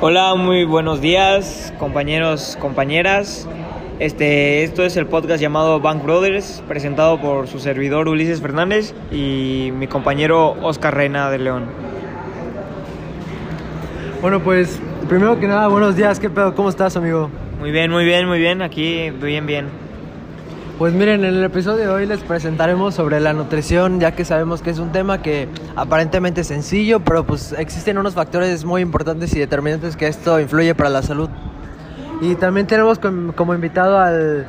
Hola, muy buenos días, compañeros, compañeras. Este, esto es el podcast llamado Bank Brothers, presentado por su servidor Ulises Fernández y mi compañero Oscar Reina de León. Bueno, pues primero que nada, buenos días, ¿qué pedo? ¿Cómo estás, amigo? Muy bien, muy bien, muy bien, aquí bien, bien. Pues miren, en el episodio de hoy les presentaremos sobre la nutrición, ya que sabemos que es un tema que aparentemente es sencillo, pero pues existen unos factores muy importantes y determinantes que esto influye para la salud. Y también tenemos como invitado al,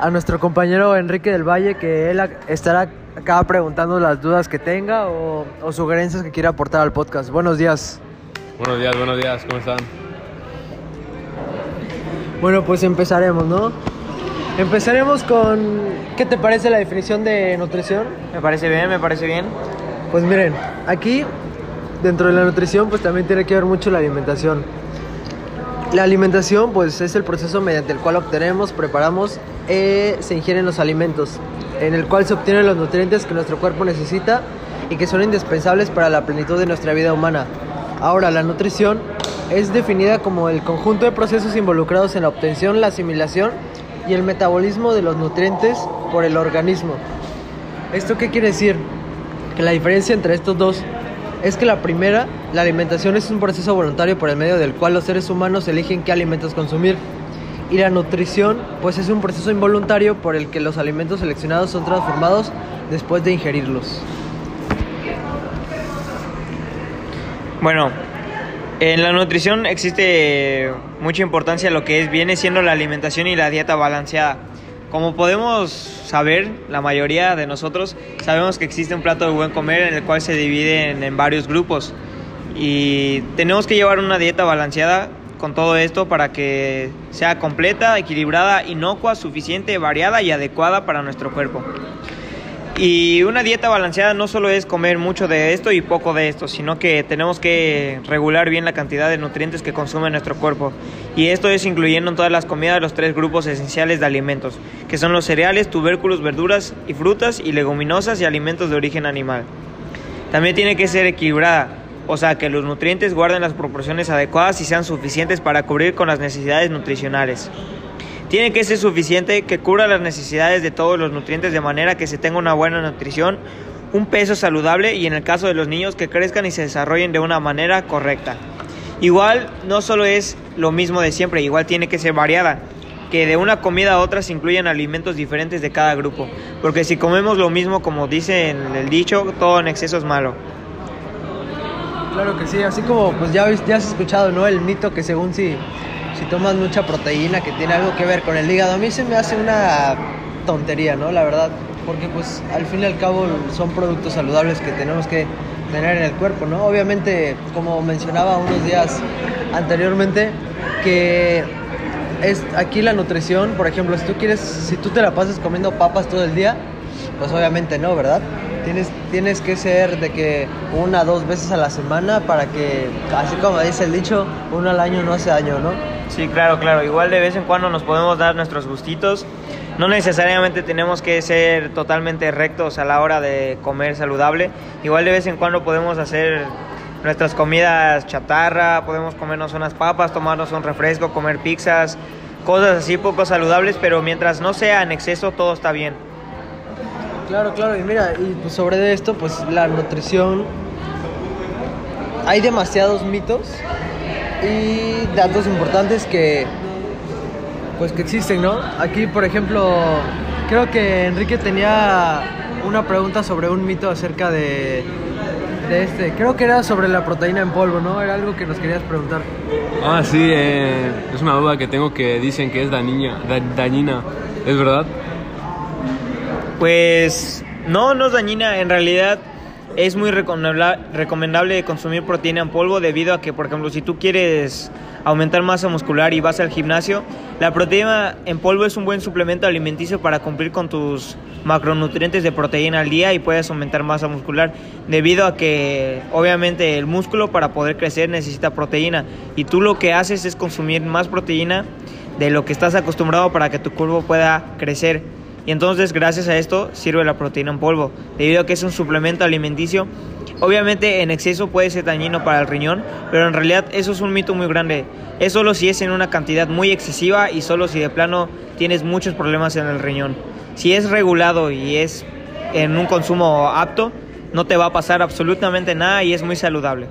a nuestro compañero Enrique del Valle, que él estará acá preguntando las dudas que tenga o, o sugerencias que quiera aportar al podcast. Buenos días. Buenos días, buenos días, ¿cómo están? Bueno, pues empezaremos, ¿no? Empezaremos con, ¿qué te parece la definición de nutrición? Me parece bien, me parece bien. Pues miren, aquí dentro de la nutrición pues también tiene que ver mucho la alimentación. La alimentación pues es el proceso mediante el cual obtenemos, preparamos, eh, se ingieren los alimentos, en el cual se obtienen los nutrientes que nuestro cuerpo necesita y que son indispensables para la plenitud de nuestra vida humana. Ahora, la nutrición es definida como el conjunto de procesos involucrados en la obtención, la asimilación y el metabolismo de los nutrientes por el organismo. ¿Esto qué quiere decir? Que la diferencia entre estos dos es que la primera, la alimentación es un proceso voluntario por el medio del cual los seres humanos eligen qué alimentos consumir. Y la nutrición, pues es un proceso involuntario por el que los alimentos seleccionados son transformados después de ingerirlos. Bueno, en la nutrición existe mucha importancia lo que es, viene siendo la alimentación y la dieta balanceada. Como podemos saber, la mayoría de nosotros sabemos que existe un plato de buen comer en el cual se divide en, en varios grupos y tenemos que llevar una dieta balanceada con todo esto para que sea completa, equilibrada, inocua, suficiente, variada y adecuada para nuestro cuerpo. Y una dieta balanceada no solo es comer mucho de esto y poco de esto, sino que tenemos que regular bien la cantidad de nutrientes que consume nuestro cuerpo. Y esto es incluyendo en todas las comidas los tres grupos esenciales de alimentos, que son los cereales, tubérculos, verduras y frutas y leguminosas y alimentos de origen animal. También tiene que ser equilibrada, o sea que los nutrientes guarden las proporciones adecuadas y sean suficientes para cubrir con las necesidades nutricionales. Tiene que ser suficiente que cubra las necesidades de todos los nutrientes de manera que se tenga una buena nutrición, un peso saludable y en el caso de los niños que crezcan y se desarrollen de una manera correcta. Igual no solo es lo mismo de siempre, igual tiene que ser variada, que de una comida a otra se incluyan alimentos diferentes de cada grupo, porque si comemos lo mismo como dice el dicho, todo en exceso es malo. Claro que sí, así como pues ya, has escuchado, ¿no? El mito que según si si tomas mucha proteína que tiene algo que ver con el hígado, a mí se me hace una tontería, ¿no? La verdad, porque pues al fin y al cabo son productos saludables que tenemos que tener en el cuerpo, ¿no? Obviamente, como mencionaba unos días anteriormente, que es aquí la nutrición, por ejemplo, si tú quieres, si tú te la pasas comiendo papas todo el día, pues obviamente no, ¿verdad? Tienes, tienes que ser de que una, dos veces a la semana para que, así como dice el dicho, uno al año no hace daño, ¿no? Sí, claro, claro. Igual de vez en cuando nos podemos dar nuestros gustitos. No necesariamente tenemos que ser totalmente rectos a la hora de comer saludable. Igual de vez en cuando podemos hacer nuestras comidas chatarra, podemos comernos unas papas, tomarnos un refresco, comer pizzas, cosas así poco saludables, pero mientras no sea en exceso todo está bien. Claro, claro, y mira, y pues sobre esto, pues la nutrición, hay demasiados mitos y datos importantes que pues que existen, ¿no? Aquí, por ejemplo, creo que Enrique tenía una pregunta sobre un mito acerca de, de este. Creo que era sobre la proteína en polvo, ¿no? Era algo que nos querías preguntar. Ah, sí, eh, es una duda que tengo que dicen que es dañina, dañina. ¿Es verdad? Pues no, no es dañina. En realidad es muy recomendable consumir proteína en polvo debido a que, por ejemplo, si tú quieres aumentar masa muscular y vas al gimnasio, la proteína en polvo es un buen suplemento alimenticio para cumplir con tus macronutrientes de proteína al día y puedes aumentar masa muscular debido a que obviamente el músculo para poder crecer necesita proteína y tú lo que haces es consumir más proteína de lo que estás acostumbrado para que tu cuerpo pueda crecer Y entonces gracias a esto sirve la proteína en polvo, debido a que es un suplemento alimenticio. Obviamente en exceso puede ser dañino para el riñón, pero en realidad eso es un mito muy grande. Es solo si es en una cantidad muy excesiva y solo si de plano tienes muchos problemas en el riñón. Si es regulado y es en un consumo apto, no te va a pasar absolutamente nada y es muy saludable.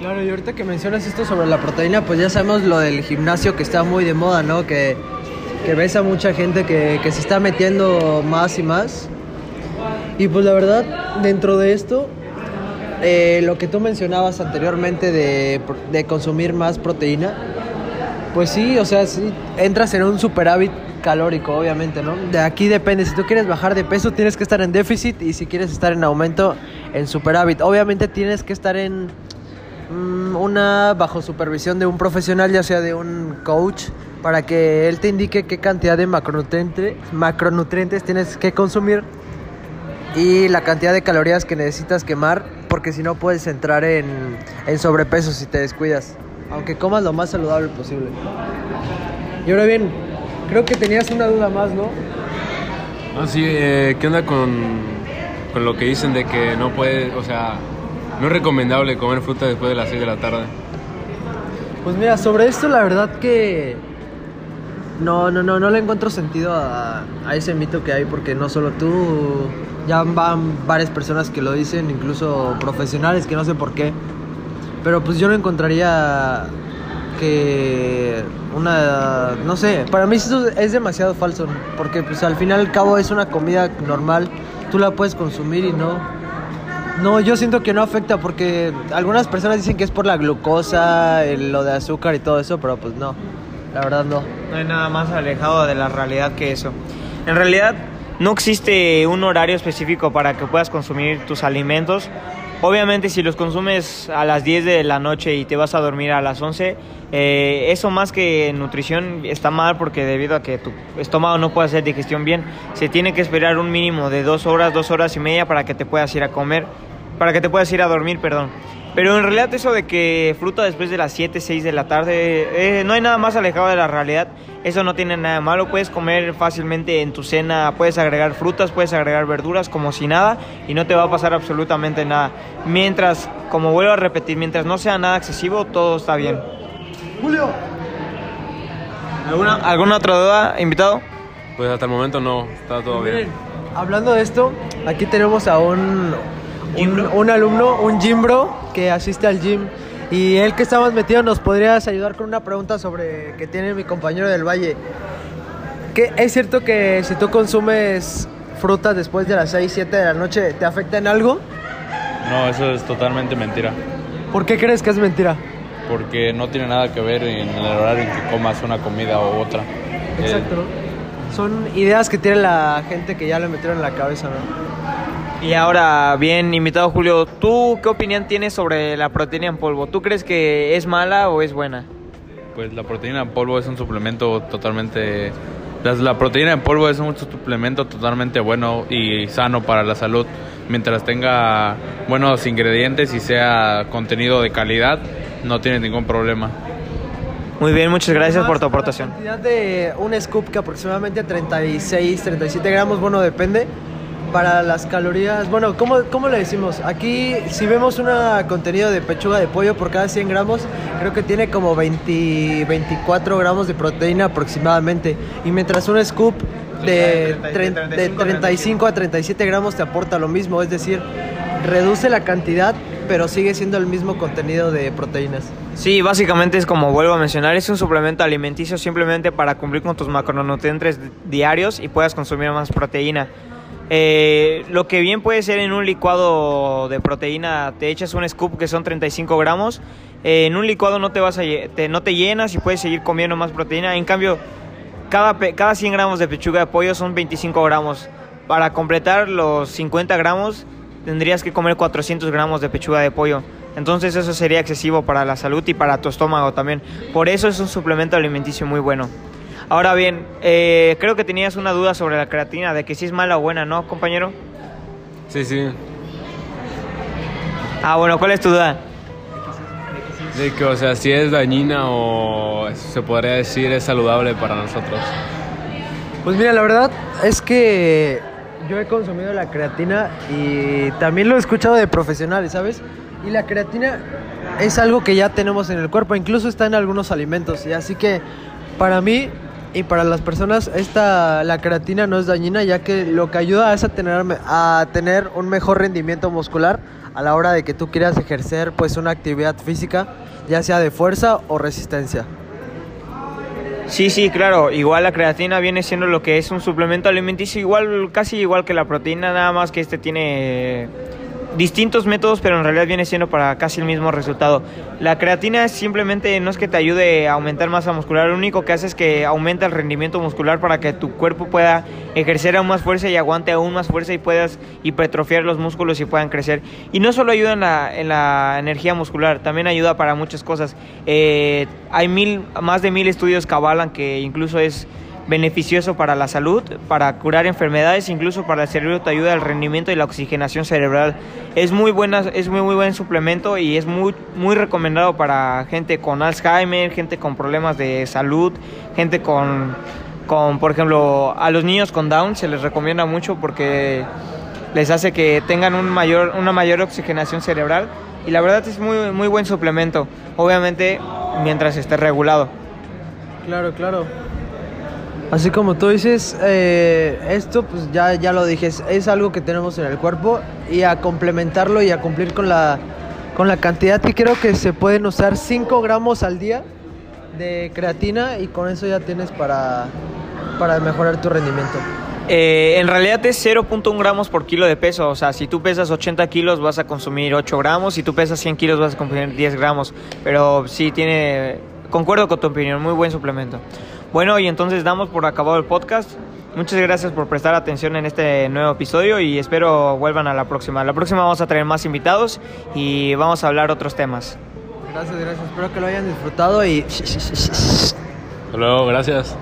Claro, y ahorita que mencionas esto sobre la proteína, pues ya sabemos lo del gimnasio que está muy de moda, ¿no? Que, que ves a mucha gente que, que se está metiendo más y más. Y pues la verdad, dentro de esto, eh, lo que tú mencionabas anteriormente de, de consumir más proteína, pues sí, o sea, sí, entras en un superávit calórico, obviamente, ¿no? De aquí depende, si tú quieres bajar de peso tienes que estar en déficit y si quieres estar en aumento, en superávit. Obviamente tienes que estar en una bajo supervisión de un profesional, ya sea de un coach, para que él te indique qué cantidad de macronutrientes, macronutrientes tienes que consumir y la cantidad de calorías que necesitas quemar, porque si no puedes entrar en, en sobrepeso si te descuidas, aunque comas lo más saludable posible. Y ahora bien, creo que tenías una duda más, ¿no? Ah, sí, eh, ¿qué onda con, con lo que dicen de que no puede, o sea, no es recomendable comer fruta después de las 6 de la tarde? Pues mira, sobre esto la verdad que no, no, no, no le encuentro sentido a, ese mito que hay porque no solo tú, ya van varias personas que lo dicen, incluso profesionales que no sé por qué. Pero pues yo no encontraría que una, no sé, para mí eso es demasiado falso porque pues al final al cabo es una comida normal, tú la puedes consumir y no, no, yo siento que no afecta porque algunas personas dicen que es por la glucosa, el- lo de azúcar y todo eso, pero pues no, la verdad no. No hay nada más alejado de la realidad que eso. En realidad, no existe un horario específico para que puedas consumir tus alimentos. Obviamente, si los consumes a las 10 de la noche y te vas a dormir a las 11, eh, eso más que nutrición está mal porque debido a que tu estómago no puede hacer digestión bien, se tiene que esperar un mínimo de dos horas, dos horas y media para que te puedas ir a comer, para que te puedas ir a dormir, perdón. Pero en realidad eso de que fruta después de las 7, 6 de la tarde, eh, no hay nada más alejado de la realidad. Eso no tiene nada de malo. Puedes comer fácilmente en tu cena, puedes agregar frutas, puedes agregar verduras como si nada y no te va a pasar absolutamente nada. Mientras, como vuelvo a repetir, mientras no sea nada excesivo, todo está bien. Julio. ¿Alguna, ¿alguna otra duda, invitado? Pues hasta el momento no, está todo Miren, bien. hablando de esto, aquí tenemos a un, un, ¿Gimbro? un alumno, un Jimbro, que asiste al gym. Y él que estamos metido, ¿nos podrías ayudar con una pregunta sobre que tiene mi compañero del Valle? ¿Qué, ¿Es cierto que si tú consumes frutas después de las 6, 7 de la noche, te afecta en algo? No, eso es totalmente mentira, ¿Por qué crees que es mentira? Porque no tiene nada que ver en el horario en que comas una comida u otra. Exacto, ¿no? Son ideas que tiene la gente que ya le metieron en la cabeza, ¿no? Y ahora, bien, invitado Julio, ¿tú qué opinión tienes sobre la proteína en polvo? ¿Tú crees que es mala o es buena? Pues la proteína en polvo es un suplemento totalmente... La, la proteína en polvo es un suplemento totalmente bueno y sano para la salud. Mientras tenga buenos ingredientes y sea contenido de calidad, no tiene ningún problema. Muy bien, muchas gracias Además, por tu La aportación. cantidad de un scoop que aproximadamente 36, 37 gramos, bueno, depende. Para las calorías, bueno, ¿cómo, ¿cómo le decimos? Aquí, si vemos un contenido de pechuga de pollo por cada 100 gramos, creo que tiene como 20, 24 gramos de proteína aproximadamente. Y mientras un scoop de, Sí, tre- 35, de 35 a 37 gramos te aporta lo mismo, es decir, reduce la cantidad, pero sigue siendo el mismo contenido de proteínas. Sí, básicamente es como vuelvo a mencionar, es un suplemento alimenticio simplemente para cumplir con tus macronutrientes diarios y puedas consumir más proteína. Eh, lo que bien puede ser en un licuado de proteína, te echas un scoop que son 35 gramos. eh, en un licuado no te vas a no te llenas y puedes seguir comiendo más proteína. En cambio, cada, cada 100 gramos de pechuga de pollo son 25 gramos. Para completar los 50 gramos tendrías que comer 400 gramos de pechuga de pollo. Entonces eso sería excesivo para la salud y para tu estómago también. Por eso es un suplemento alimenticio muy bueno. Ahora bien, eh, creo que tenías una duda sobre la creatina, de que si es mala o buena, ¿no, compañero? Sí, sí. Ah, bueno, ¿cuál es tu duda? De que, o sea, si es dañina o se podría decir es saludable para nosotros. Pues mira, la verdad es que yo he consumido la creatina y también lo he escuchado de profesionales, ¿sabes? Y la creatina es algo que ya tenemos en el cuerpo, incluso está en algunos alimentos. Y así que para mí y para las personas esta la creatina no es dañina ya que lo que ayuda es a tener a tener un mejor rendimiento muscular a la hora de que tú quieras ejercer pues una actividad física, ya sea de fuerza o resistencia. Sí, sí, claro. Igual la creatina viene siendo lo que es un suplemento alimenticio, igual, casi igual que la proteína, nada más que este tiene distintos métodos, pero en realidad viene siendo para casi el mismo resultado. La creatina simplemente no es que te ayude a aumentar masa muscular, lo único que hace es que aumenta el rendimiento muscular para que tu cuerpo pueda ejercer aún más fuerza y aguante aún más fuerza y puedas hipertrofiar los músculos y puedan crecer. Y no solo ayuda en la, en la energía muscular, también ayuda para muchas cosas. Eh, hay mil, más de mil estudios que avalan que incluso es beneficioso para la salud, para curar enfermedades, incluso para el cerebro te ayuda al rendimiento y la oxigenación cerebral. Es muy buena, es muy muy buen suplemento y es muy muy recomendado para gente con Alzheimer, gente con problemas de salud, gente con con por ejemplo a los niños con Down se les recomienda mucho porque les hace que tengan un mayor una mayor oxigenación cerebral y la verdad es muy muy buen suplemento, obviamente mientras esté regulado. Claro, claro. Así como tú dices, eh, esto pues ya, ya lo dije, es, algo que tenemos en el cuerpo y a complementarlo y a cumplir con la, con la cantidad que creo que se pueden usar 5 gramos al día de creatina y con eso ya tienes para, para mejorar tu rendimiento. Eh, en realidad es 0.1 gramos por kilo de peso, o sea, si tú pesas 80 kilos vas a consumir 8 gramos, si tú pesas 100 kilos vas a consumir 10 gramos, pero sí tiene, concuerdo con tu opinión, muy buen suplemento. Bueno, y entonces damos por acabado el podcast. Muchas gracias por prestar atención en este nuevo episodio y espero vuelvan a la próxima. La próxima vamos a traer más invitados y vamos a hablar otros temas. Gracias, gracias. Espero que lo hayan disfrutado y... Hasta luego, gracias.